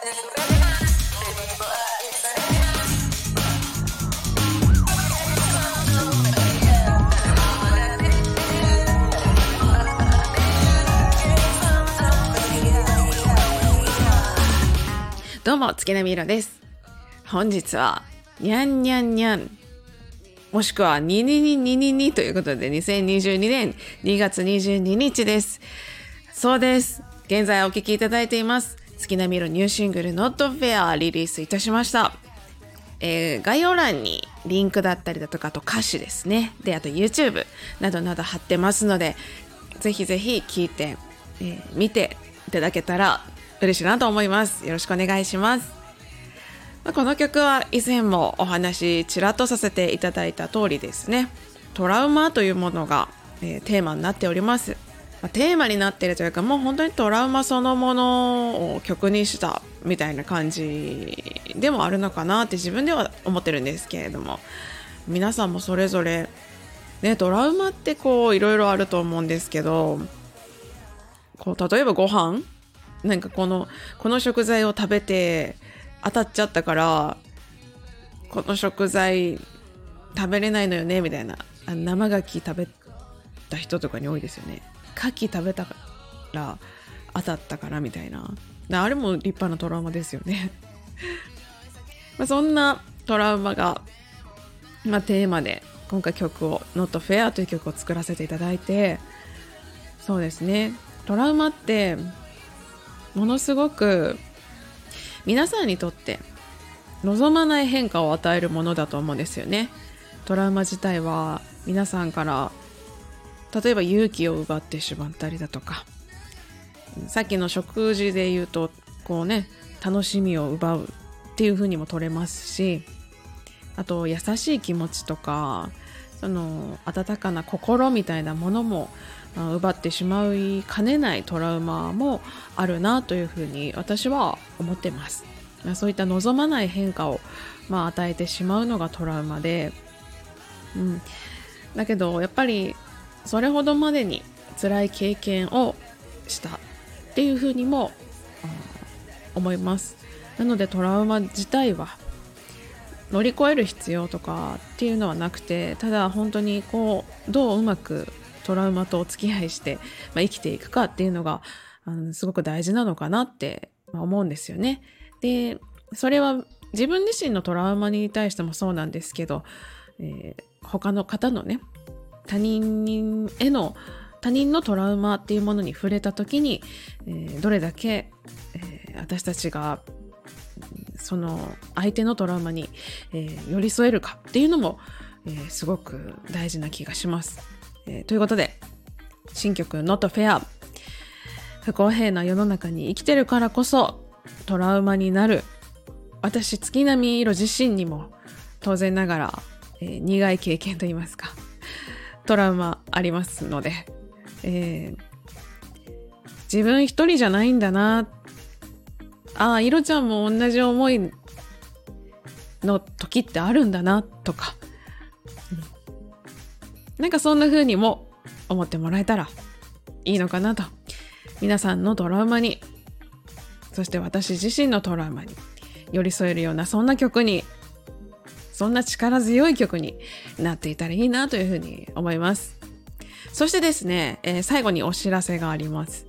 どうも、月並みいろです。本日は、にゃんにゃんにゃん、もしくは、ににににににということで、2022年2月22日です。そうです。現在お聴きいただいています。月並みいろニューシングル Not Fair リリースいたしました。えー概要欄にリンクだったりだとか、あと歌詞ですね。で、あと YouTube などなど貼ってますので、ぜひぜひ聞いて、えー見ていただけたら嬉しいなと思います。よろしくお願いします。この曲は以前もお話ちらっとさせていただいた通りですね。トラウマというものが、えーテーマになっております。テーマになってるというかもう本当にトラウマそのものを曲にしたみたいな感じでもあるのかなって自分では思ってるんですけれども。皆さんもそれぞれねトラウマってこういろいろあると思うんですけどこう例えばご飯なんかこのこの食材を食べて当たっちゃったからこの食材食べれないのよねみたいな生牡蠣食べた人とかに多いですよね。牡蠣食べたから当たったからみたいな。なあれも立派なトラウマですよね。まあそんなトラウマが、まあ、テーマで今回曲を「Not Fair」という曲を作らせていただいてそうですね。トラウマってものすごく皆さんにとって望まない変化を与えるものだと思うんですよね。トラウマ自体は皆さんから例えば勇気を奪ってしまったりだとか。さっきの食事で言うとこうね楽しみを奪うっていう風にも取れますしあと優しい気持ちとかその温かな心みたいなものもあ奪ってしまいかねないトラウマもあるなというふうに私は思ってます。そういった望まない変化を、まあ、与えてしまうのがトラウマで、うん、だけどやっぱりそれほどまでに辛い経験をしたっていうふうにも思いますなのでトラウマ自体は乗り越える必要とかっていうのはなくてただ本当にこうどううまくトラウマとお付き合いして、まあ、生きていくかっていうのがあのすごく大事なのかなって思うんですよね。でそれは自分自身のトラウマに対してもそうなんですけど、えー他の方のね他人への他人のトラウマっていうものに触れた時に、えーどれだけ、えー私たちがその相手のトラウマに、えー寄り添えるかっていうのも、えーすごく大事な気がします。えーということで新曲「Not Fair」不公平な世の中に生きてるからこそトラウマになる。私月並み色自身にも当然ながら、えー苦い経験といいますか。トラウマありますので、えー自分一人じゃないんだなああ、いろちゃんも同じ思いの時ってあるんだな、とか。うんなんかそんな風にも思ってもらえたらいいのかなと。皆さんのトラウマに、そして私自身のトラウマに寄り添えるようなそんな曲に、そんな力強い曲になっていたらいいなというふうに思います。そしてですね、えー最後にお知らせがあります。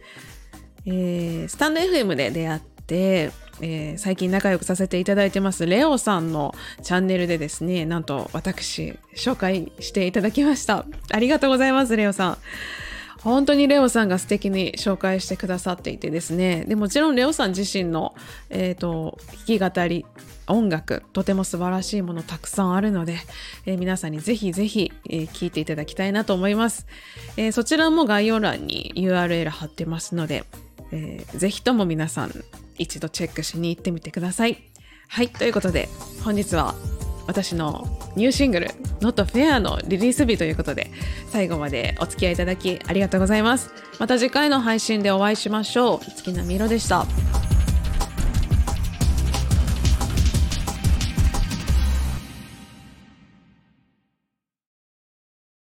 えースタンド FM で出会って、えー最近仲良くさせていただいてますレオさんのチャンネルでですねなんと私紹介していただきましたありがとうございますレオさん本当にレオさんが素敵に紹介してくださっていてですね。でもちろんレオさん自身の、えー、と弾き語り音楽とても素晴らしいものたくさんあるので、えー皆さんにぜひぜひ、えー聞いていただきたいなと思います、えーそちらも概要欄に URL 貼ってますので、えーぜひとも皆さん一度チェックしに行ってみてください。はいということで本日は私のニューシングル「Not Fair」のリリース日ということで最後までお付き合いいただきありがとうございます。また次回の配信でお会いしましょう。月並みろでした。